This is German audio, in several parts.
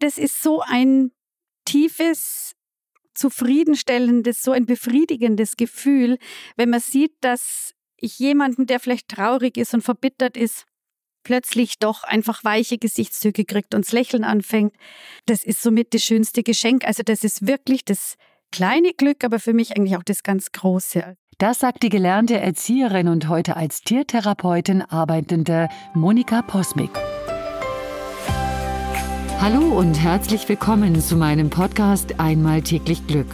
das ist so ein tiefes, zufriedenstellendes, so ein befriedigendes Gefühl, wenn man sieht, dass ich jemanden, der vielleicht traurig ist und verbittert ist, plötzlich doch einfach weiche Gesichtszüge kriegt und das Lächeln anfängt. Das ist somit das schönste Geschenk. Also das ist wirklich das kleine Glück, aber für mich eigentlich auch das ganz große. Das sagt die gelernte Erzieherin und heute als Tiertherapeutin arbeitende Monika Posmik. Hallo und herzlich willkommen zu meinem Podcast Einmal täglich Glück.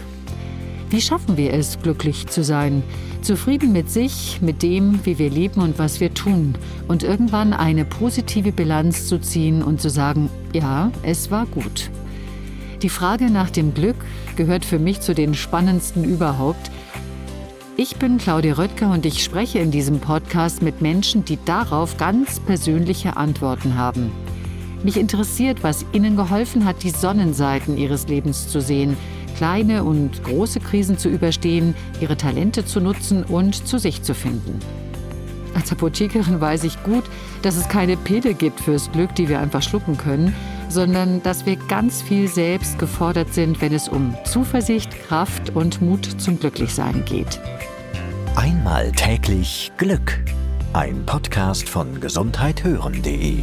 Wie schaffen wir es, glücklich zu sein? Zufrieden mit sich, mit dem, wie wir leben und was wir tun. Und irgendwann eine positive Bilanz zu ziehen und zu sagen, ja, es war gut. Die Frage nach dem Glück gehört für mich zu den spannendsten überhaupt. Ich bin Claudia Röttger und ich spreche in diesem Podcast mit Menschen, die darauf ganz persönliche Antworten haben. Mich interessiert, was Ihnen geholfen hat, die Sonnenseiten Ihres Lebens zu sehen, kleine und große Krisen zu überstehen, Ihre Talente zu nutzen und zu sich zu finden. Als Apothekerin weiß ich gut, dass es keine Pille gibt fürs Glück, die wir einfach schlucken können, sondern dass wir ganz viel selbst gefordert sind, wenn es um Zuversicht, Kraft und Mut zum Glücklichsein geht. Einmal täglich Glück. Ein Podcast von gesundheithören.de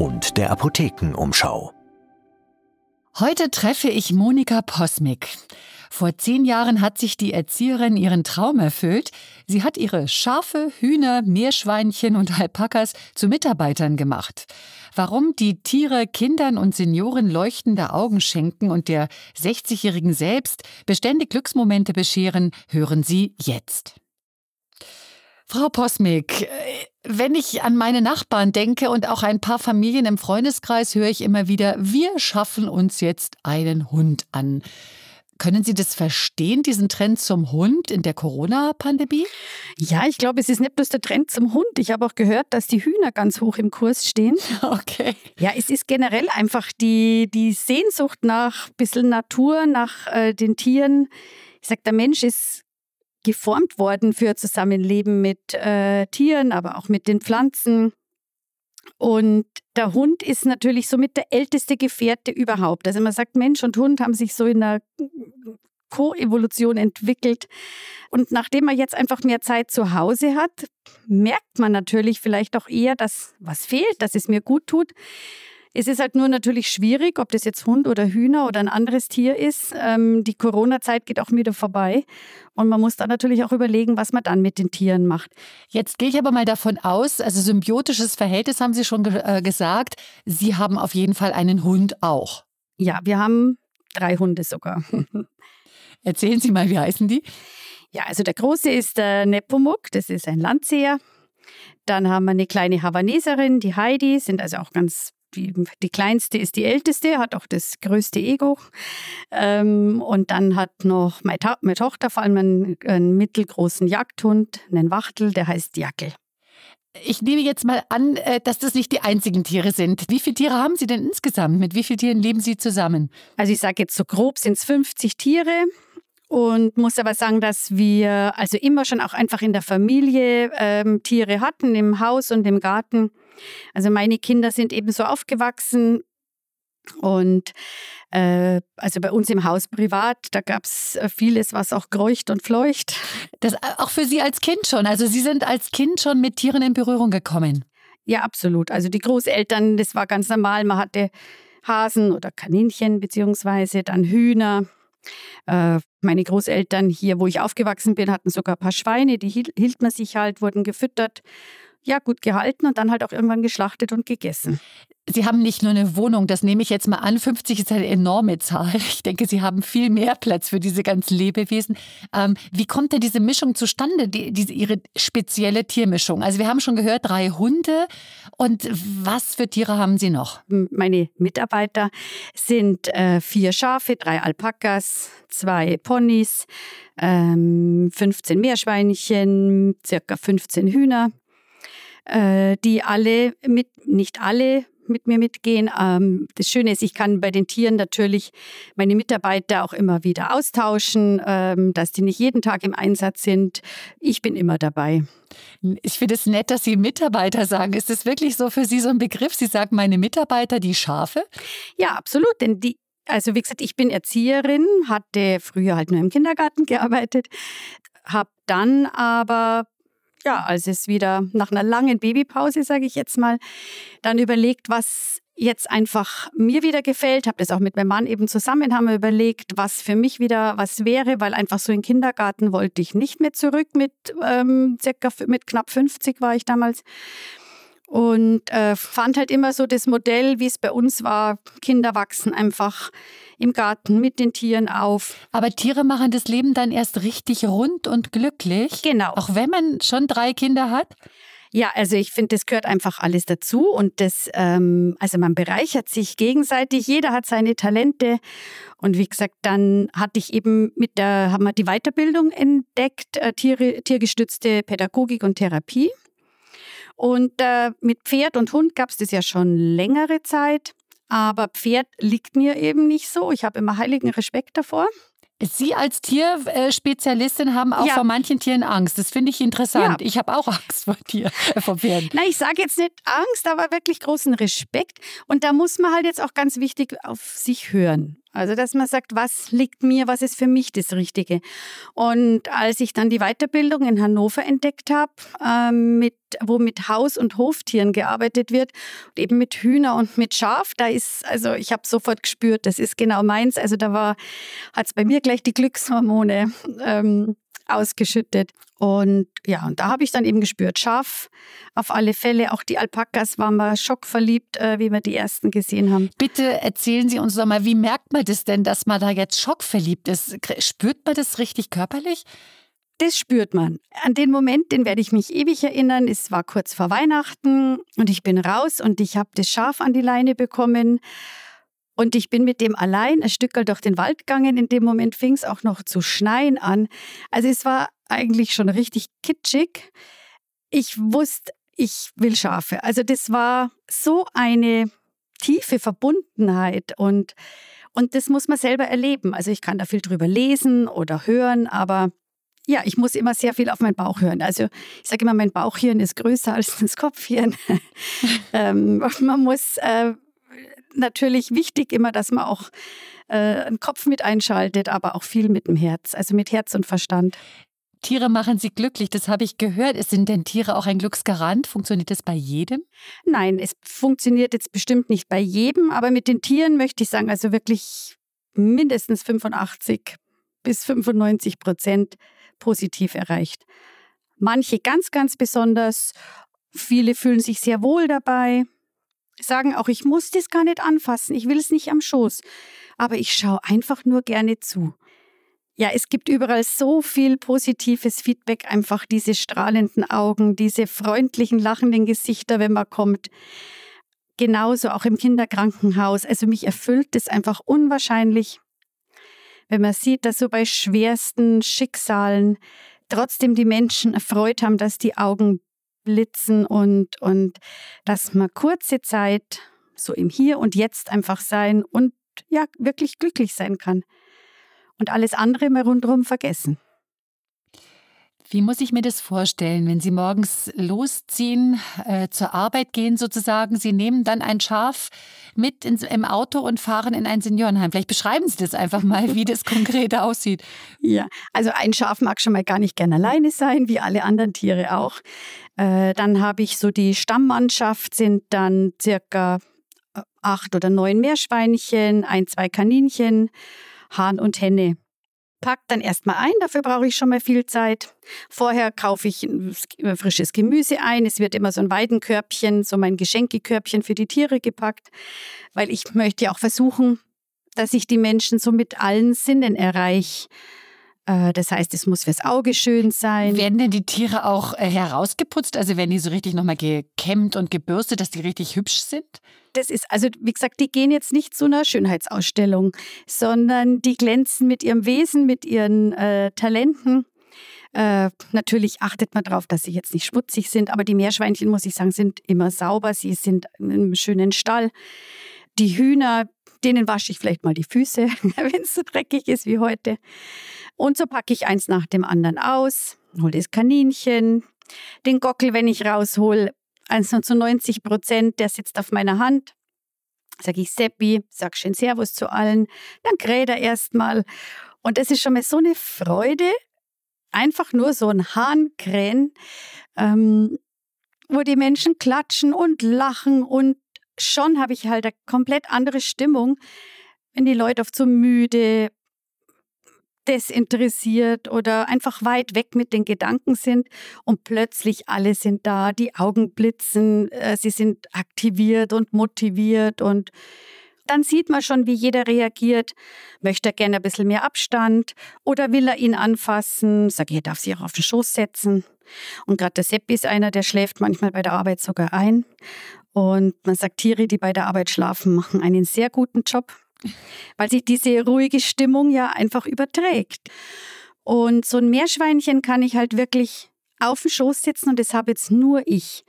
und der Apothekenumschau. Heute treffe ich Monika Posmik. Vor zehn Jahren hat sich die Erzieherin ihren Traum erfüllt. Sie hat ihre Schafe, Hühner, Meerschweinchen und Alpakas zu Mitarbeitern gemacht. Warum die Tiere Kindern und Senioren leuchtende Augen schenken und der 60-Jährigen selbst beständig Glücksmomente bescheren, hören Sie jetzt. Frau Posmik, wenn ich an meine Nachbarn denke und auch ein paar Familien im Freundeskreis, höre ich immer wieder, wir schaffen uns jetzt einen Hund an. Können Sie das verstehen, diesen Trend zum Hund in der Corona-Pandemie? Ja, ich glaube, es ist nicht bloß der Trend zum Hund. Ich habe auch gehört, dass die Hühner ganz hoch im Kurs stehen. Okay. Ja, es ist generell einfach die, die Sehnsucht nach ein bisschen Natur, nach äh, den Tieren. Ich sage, der Mensch ist geformt worden für Zusammenleben mit äh, Tieren, aber auch mit den Pflanzen. Und der Hund ist natürlich somit der älteste Gefährte überhaupt. Also man sagt, Mensch und Hund haben sich so in einer Koevolution entwickelt. Und nachdem man jetzt einfach mehr Zeit zu Hause hat, merkt man natürlich vielleicht auch eher, dass was fehlt, dass es mir gut tut. Es ist halt nur natürlich schwierig, ob das jetzt Hund oder Hühner oder ein anderes Tier ist. Ähm, die Corona-Zeit geht auch wieder vorbei. Und man muss dann natürlich auch überlegen, was man dann mit den Tieren macht. Jetzt gehe ich aber mal davon aus, also symbiotisches Verhältnis haben Sie schon ge äh, gesagt. Sie haben auf jeden Fall einen Hund auch. Ja, wir haben drei Hunde sogar. Erzählen Sie mal, wie heißen die? Ja, also der große ist der Nepomuk, das ist ein Landseher. Dann haben wir eine kleine Havaneserin, die Heidi, sind also auch ganz die, die kleinste ist die älteste, hat auch das größte Ego. Ähm, und dann hat noch meine, to meine Tochter vor allem einen, einen, mittelgroßen Jagdhund, einen Wachtel, der heißt Jackel. Ich nehme jetzt mal an, äh, dass das nicht die einzigen Tiere sind. Wie viele Tiere haben Sie denn insgesamt? Mit wie vielen Tieren leben Sie zusammen? Also ich sage jetzt so grob sind es 50 Tiere und muss aber sagen, dass wir also immer schon auch einfach in der Familie ähm, Tiere hatten, im Haus und im Garten. Also meine Kinder sind eben so aufgewachsen und äh, also bei uns im Haus privat, da gab es äh, vieles, was auch kreucht und fleucht. Das äh, auch für Sie als Kind schon. Also Sie sind als Kind schon mit Tieren in Berührung gekommen. Ja, absolut. Also die Großeltern, das war ganz normal. Man hatte Hasen oder Kaninchen beziehungsweise dann Hühner. Äh, meine Großeltern hier, wo ich aufgewachsen bin, hatten sogar ein paar Schweine, die hielt man sich halt, wurden gefüttert ja, gut gehalten und dann halt auch irgendwann geschlachtet und gegessen. Sie haben nicht nur eine Wohnung, das nehme ich jetzt mal an. 50 ist eine enorme Zahl. Ich denke, Sie haben viel mehr Platz für diese ganzen Lebewesen. Ähm, wie kommt denn diese Mischung zustande, die, diese, Ihre spezielle Tiermischung? Also wir haben schon gehört, drei Hunde. Und was für Tiere haben Sie noch? Meine Mitarbeiter sind äh, vier Schafe, drei Alpakas, zwei Ponys, ähm, 15 Meerschweinchen, circa 15 Hühner, äh, die alle mit, nicht alle, mit mir mitgehen. Ähm, das Schöne ist, ich kann bei den Tieren natürlich meine Mitarbeiter auch immer wieder austauschen, ähm, dass die nicht jeden Tag im Einsatz sind. Ich bin immer dabei. Ich finde es nett, dass Sie Mitarbeiter sagen. Ist das wirklich so für Sie so ein Begriff? Sie sagen meine Mitarbeiter, die Schafe? Ja, absolut. Denn die, also wie gesagt, ich bin Erzieherin, hatte früher halt nur im Kindergarten gearbeitet, habe dann aber ja, als es wieder nach einer langen Babypause, sage ich jetzt mal, dann überlegt, was jetzt einfach mir wieder gefällt, habe das auch mit meinem Mann eben zusammen, haben wir überlegt, was für mich wieder was wäre, weil einfach so in Kindergarten wollte ich nicht mehr zurück mit ähm, circa mit knapp 50 war ich damals und äh, fand halt immer so das Modell, wie es bei uns war, Kinder wachsen einfach im Garten mit den Tieren auf. Aber Tiere machen das Leben dann erst richtig rund und glücklich. Genau. Auch wenn man schon drei Kinder hat. Ja, also ich finde, das gehört einfach alles dazu und das, ähm, also man bereichert sich gegenseitig. Jeder hat seine Talente und wie gesagt, dann hatte ich eben mit der, haben wir die Weiterbildung entdeckt, äh, Tiere, tiergestützte Pädagogik und Therapie. Und äh, mit Pferd und Hund gab es das ja schon längere Zeit. Aber Pferd liegt mir eben nicht so. Ich habe immer heiligen Respekt davor. Sie als Tierspezialistin haben auch ja. vor manchen Tieren Angst. Das finde ich interessant. Ja. Ich habe auch Angst vor Tieren, äh, vor Pferden. Na, ich sage jetzt nicht Angst, aber wirklich großen Respekt. Und da muss man halt jetzt auch ganz wichtig auf sich hören. Also, dass man sagt, was liegt mir, was ist für mich das Richtige. Und als ich dann die Weiterbildung in Hannover entdeckt habe, ähm, mit, wo mit Haus- und Hoftieren gearbeitet wird, eben mit Hühner und mit Schaf, da ist, also ich habe sofort gespürt, das ist genau meins. Also da hat es bei mir gleich die Glückshormone ähm, ausgeschüttet. Und ja, und da habe ich dann eben gespürt, scharf auf alle Fälle. Auch die Alpakas waren wir schockverliebt, äh, wie wir die ersten gesehen haben. Bitte erzählen Sie uns doch mal, wie merkt man das denn, dass man da jetzt schockverliebt ist? Spürt man das richtig körperlich? Das spürt man. An den Moment, den werde ich mich ewig erinnern. Es war kurz vor Weihnachten und ich bin raus und ich habe das Schaf an die Leine bekommen. Und ich bin mit dem allein ein Stück durch den Wald gegangen. In dem Moment fing es auch noch zu schneien an. Also es war eigentlich schon richtig kitschig. Ich wusste, ich will Schafe. Also das war so eine tiefe Verbundenheit und, und das muss man selber erleben. Also ich kann da viel drüber lesen oder hören, aber ja, ich muss immer sehr viel auf meinen Bauch hören. Also ich sage immer, mein Bauchhirn ist größer als das Kopfhirn. ähm, man muss äh, natürlich wichtig immer, dass man auch äh, einen Kopf mit einschaltet, aber auch viel mit dem Herz, also mit Herz und Verstand. Tiere machen sie glücklich, das habe ich gehört. Sind denn Tiere auch ein Glücksgarant? Funktioniert das bei jedem? Nein, es funktioniert jetzt bestimmt nicht bei jedem, aber mit den Tieren möchte ich sagen, also wirklich mindestens 85 bis 95 Prozent positiv erreicht. Manche ganz, ganz besonders. Viele fühlen sich sehr wohl dabei sagen auch, ich muss das gar nicht anfassen, ich will es nicht am Schoß, aber ich schaue einfach nur gerne zu. Ja, es gibt überall so viel positives Feedback, einfach diese strahlenden Augen, diese freundlichen, lachenden Gesichter, wenn man kommt. Genauso auch im Kinderkrankenhaus. Also mich erfüllt es einfach unwahrscheinlich, wenn man sieht, dass so bei schwersten Schicksalen trotzdem die Menschen erfreut haben, dass die Augen blitzen und, und dass man kurze Zeit so im Hier und Jetzt einfach sein und ja, wirklich glücklich sein kann. Und alles andere immer rundherum vergessen. Wie muss ich mir das vorstellen, wenn Sie morgens losziehen, äh, zur Arbeit gehen sozusagen? Sie nehmen dann ein Schaf mit ins, im Auto und fahren in ein Seniorenheim. Vielleicht beschreiben Sie das einfach mal, wie das konkret aussieht. Ja, also ein Schaf mag schon mal gar nicht gern alleine sein, wie alle anderen Tiere auch. Äh, dann habe ich so die Stammmannschaft, sind dann circa äh, acht oder neun Meerschweinchen, ein, zwei Kaninchen, Hahn und Henne pack dann erstmal ein, dafür brauche ich schon mal viel Zeit. Vorher kaufe ich frisches Gemüse ein. Es wird immer so ein Weidenkörbchen, so mein Geschenkekörbchen für die Tiere gepackt, weil ich möchte ja auch versuchen, dass ich die Menschen so mit allen Sinnen erreiche. Äh, das heißt, es muss fürs Auge schön sein. Werden denn die Tiere auch äh, herausgeputzt? Also werden die so richtig nochmal gekämmt und gebürstet, dass die richtig hübsch sind? Das ist, also wie gesagt, die gehen jetzt nicht zu einer Schönheitsausstellung, sondern die glänzen mit ihrem Wesen, mit ihren äh, Talenten. Äh, natürlich achtet man darauf, dass sie jetzt nicht schmutzig sind, aber die Meerschweinchen, muss ich sagen, sind immer sauber. Sie sind in einem schönen Stall. Die Hühner, denen wasche ich vielleicht mal die Füße, wenn es so dreckig ist wie heute. Und so packe ich eins nach dem anderen aus, hole das Kaninchen, den Gockel, wenn ich raushole, also zu 90 Prozent, der sitzt auf meiner Hand. Sage ich Seppi, sag schön Servus zu allen, dann kräht er erstmal. Und das ist schon mal so eine Freude, einfach nur so ein Hahn krähen, ähm, wo die Menschen klatschen und lachen und schon habe ich halt eine komplett andere Stimmung, wenn die Leute oft so müde, desinteressiert oder einfach weit weg mit den Gedanken sind und plötzlich alle sind da, die Augen blitzen, äh, sie sind aktiviert und motiviert und dann sieht man schon, wie jeder reagiert. Möchte er gerne ein bisschen mehr Abstand oder will er ihn anfassen? Sag ich, er darf sich auch auf den Schoß setzen. Und gerade der Seppi ist einer, der schläft manchmal bei der Arbeit sogar ein. Und man sagt, Tiere, die bei der Arbeit schlafen, machen einen sehr guten Job weil sich diese ruhige Stimmung ja einfach überträgt. Und so ein Meerschweinchen kann ich halt wirklich auf dem Schoß sitzen und das habe jetzt nur ich.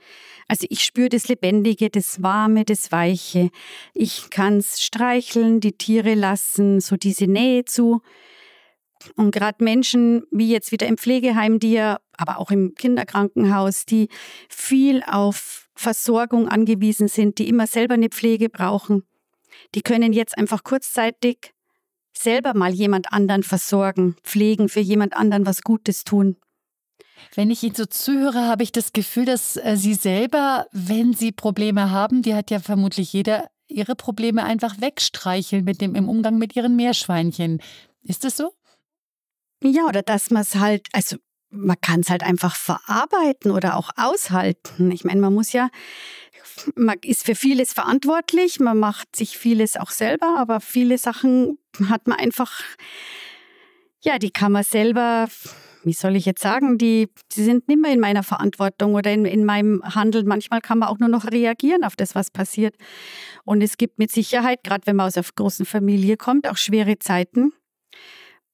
Also ich spüre das Lebendige, das Warme, das Weiche. Ich kann es streicheln, die Tiere lassen, so diese Nähe zu. Und gerade Menschen wie jetzt wieder im Pflegeheim, die ja, aber auch im Kinderkrankenhaus, die viel auf Versorgung angewiesen sind, die immer selber eine Pflege brauchen, die können jetzt einfach kurzzeitig selber mal jemand anderen versorgen, pflegen, für jemand anderen was Gutes tun. Wenn ich Ihnen so zuhöre, habe ich das Gefühl, dass äh, Sie selber, wenn Sie Probleme haben, die hat ja vermutlich jeder, Ihre Probleme einfach wegstreicheln mit dem im Umgang mit Ihren Meerschweinchen. Ist das so? Ja, oder dass man es halt, also man kann es halt einfach verarbeiten oder auch aushalten. Ich meine, man muss ja, man ist für vieles verantwortlich, man macht sich vieles auch selber, aber viele Sachen hat man einfach, ja, die kann man selber, wie soll ich jetzt sagen, die, die sind nicht mehr in meiner Verantwortung oder in, in meinem Handeln. Manchmal kann man auch nur noch reagieren auf das, was passiert. Und es gibt mit Sicherheit, gerade wenn man aus einer großen Familie kommt, auch schwere Zeiten.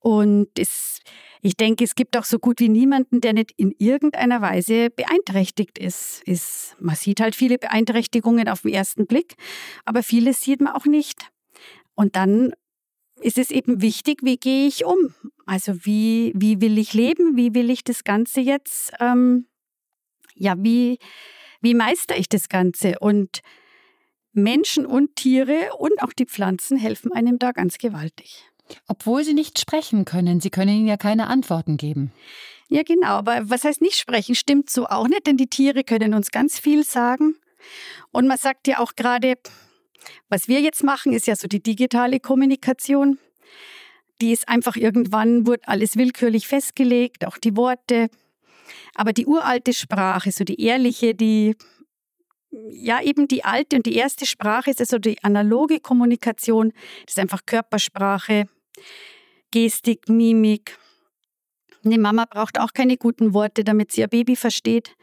Und es ich denke, es gibt auch so gut wie niemanden, der nicht in irgendeiner Weise beeinträchtigt ist. ist. Man sieht halt viele Beeinträchtigungen auf den ersten Blick, aber vieles sieht man auch nicht. Und dann ist es eben wichtig, wie gehe ich um? Also wie, wie will ich leben? Wie will ich das Ganze jetzt, ähm, ja, wie, wie meister ich das Ganze? Und Menschen und Tiere und auch die Pflanzen helfen einem da ganz gewaltig. Obwohl sie nicht sprechen können, sie können ihnen ja keine Antworten geben. Ja, genau, aber was heißt nicht sprechen? Stimmt so auch nicht, denn die Tiere können uns ganz viel sagen. Und man sagt ja auch gerade, was wir jetzt machen, ist ja so die digitale Kommunikation. Die ist einfach irgendwann, wurde alles willkürlich festgelegt, auch die Worte. Aber die uralte Sprache, so die ehrliche, die, ja, eben die alte und die erste Sprache ist also die analoge Kommunikation, das ist einfach Körpersprache, Gestik, Mimik. Eine Mama braucht auch keine guten Worte, damit sie ihr Baby versteht.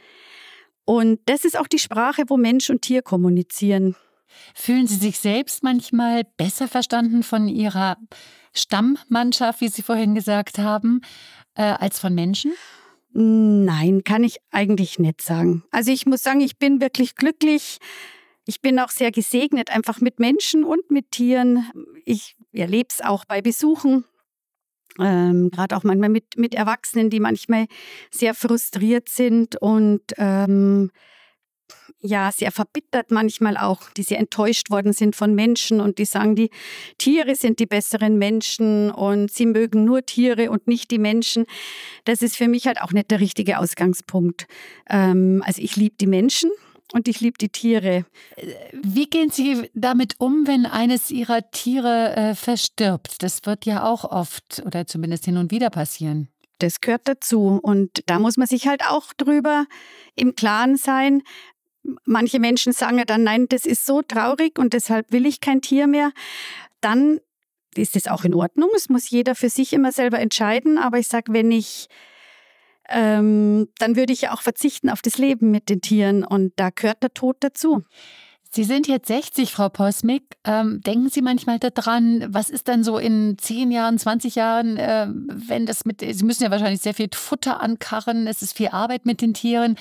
Und das ist auch die Sprache, wo Mensch und Tier kommunizieren. Fühlen Sie sich selbst manchmal besser verstanden von Ihrer Stammmannschaft, wie Sie vorhin gesagt haben, äh, als von Menschen? Nein, kann ich eigentlich nicht sagen. Also ich muss sagen, ich bin wirklich glücklich. Ich bin auch sehr gesegnet, einfach mit Menschen und mit Tieren. Ich erlebe es auch bei Besuchen, ähm, gerade auch manchmal mit, mit Erwachsenen, die manchmal sehr frustriert sind und ähm, ja, sehr verbittert manchmal auch, die sehr enttäuscht worden sind von Menschen und die sagen, die Tiere sind die besseren Menschen und sie mögen nur Tiere und nicht die Menschen. Das ist für mich halt auch nicht der richtige Ausgangspunkt. Ähm, also ich liebe die Menschen und ich liebe die Tiere. Wie gehen Sie damit um, wenn eines Ihrer Tiere äh, verstirbt? Das wird ja auch oft oder zumindest hin und wieder passieren. Das gehört dazu. Und da muss man sich halt auch drüber im Klaren sein. Manche Menschen sagen ja dann, nein, das ist so traurig und deshalb will ich kein Tier mehr. Dann ist es auch in Ordnung. Es muss jeder für sich immer selber entscheiden. Aber ich sage, wenn ich ähm, dann würde ich ja auch verzichten auf das Leben mit den Tieren und da gehört der Tod dazu. Sie sind jetzt 60, Frau Posmick. Ähm, denken Sie manchmal daran, was ist dann so in 10 Jahren, 20 Jahren, äh, wenn das mit, Sie müssen ja wahrscheinlich sehr viel Futter ankarren, es ist viel Arbeit mit den Tieren.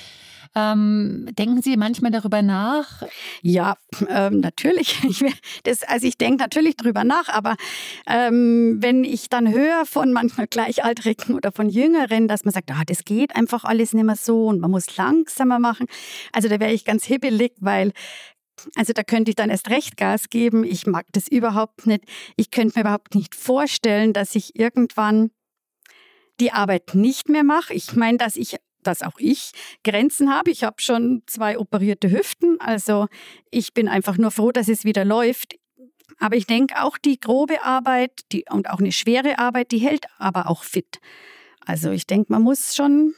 Ähm, denken Sie manchmal darüber nach? Ja, ähm, natürlich. Ich, das, also ich denke natürlich darüber nach, aber ähm, wenn ich dann höre von manchmal Gleichaltrigen oder von Jüngeren, dass man sagt, ah, das geht einfach alles nicht mehr so und man muss langsamer machen, also da wäre ich ganz hibbelig, weil also da könnte ich dann erst recht Gas geben. Ich mag das überhaupt nicht. Ich könnte mir überhaupt nicht vorstellen, dass ich irgendwann die Arbeit nicht mehr mache. Ich meine, dass ich dass auch ich Grenzen habe. Ich habe schon zwei operierte Hüften, also ich bin einfach nur froh, dass es wieder läuft. Aber ich denke auch die grobe Arbeit die, und auch eine schwere Arbeit, die hält aber auch fit. Also ich denke, man muss schon.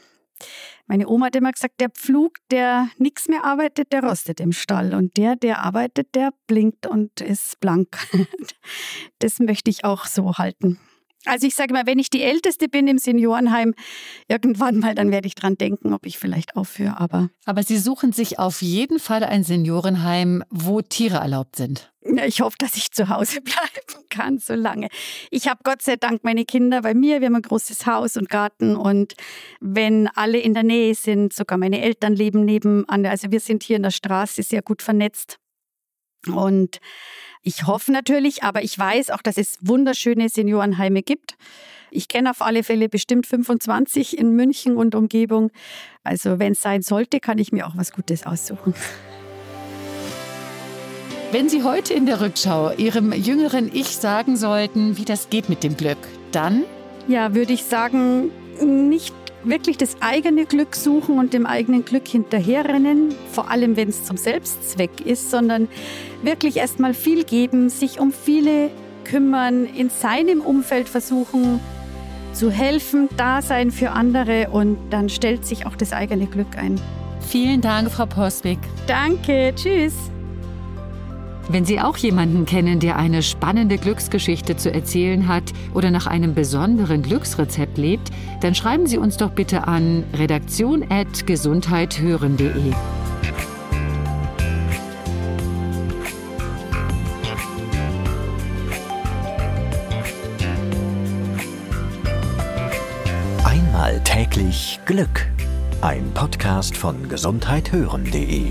Meine Oma hat immer gesagt, der Pflug, der nichts mehr arbeitet, der rostet im Stall. Und der, der arbeitet, der blinkt und ist blank. Das möchte ich auch so halten. Also ich sage mal, wenn ich die Älteste bin im Seniorenheim, irgendwann mal, dann werde ich dran denken, ob ich vielleicht aufhöre. Aber, aber Sie suchen sich auf jeden Fall ein Seniorenheim, wo Tiere erlaubt sind. Ich hoffe, dass ich zu Hause bleiben kann, so lange. Ich habe Gott sei Dank meine Kinder bei mir. Wir haben ein großes Haus und Garten. Und wenn alle in der Nähe sind, sogar meine Eltern leben nebenan. Also wir sind hier in der Straße sehr gut vernetzt. Und ich hoffe natürlich, aber ich weiß auch, dass es wunderschöne Seniorenheime gibt. Ich kenne auf alle Fälle bestimmt 25 in München und Umgebung. Also wenn es sein sollte, kann ich mir auch was Gutes aussuchen. Wenn Sie heute in der Rückschau Ihrem jüngeren Ich sagen sollten, wie das geht mit dem Glück, dann? Ja, würde ich sagen, nicht wirklich das eigene Glück suchen und dem eigenen Glück hinterherrennen, vor allem wenn es zum Selbstzweck ist, sondern wirklich erstmal viel geben, sich um viele kümmern, in seinem Umfeld versuchen zu helfen, da sein für andere und dann stellt sich auch das eigene Glück ein. Vielen Dank, Frau Postwig. Danke, tschüss. Wenn Sie auch jemanden kennen, der eine spannende Glücksgeschichte zu erzählen hat oder nach einem besonderen Glücksrezept lebt, dann schreiben Sie uns doch bitte an redaktion.gesundheithören.de. Einmal täglich Glück. Ein Podcast von gesundheithören.de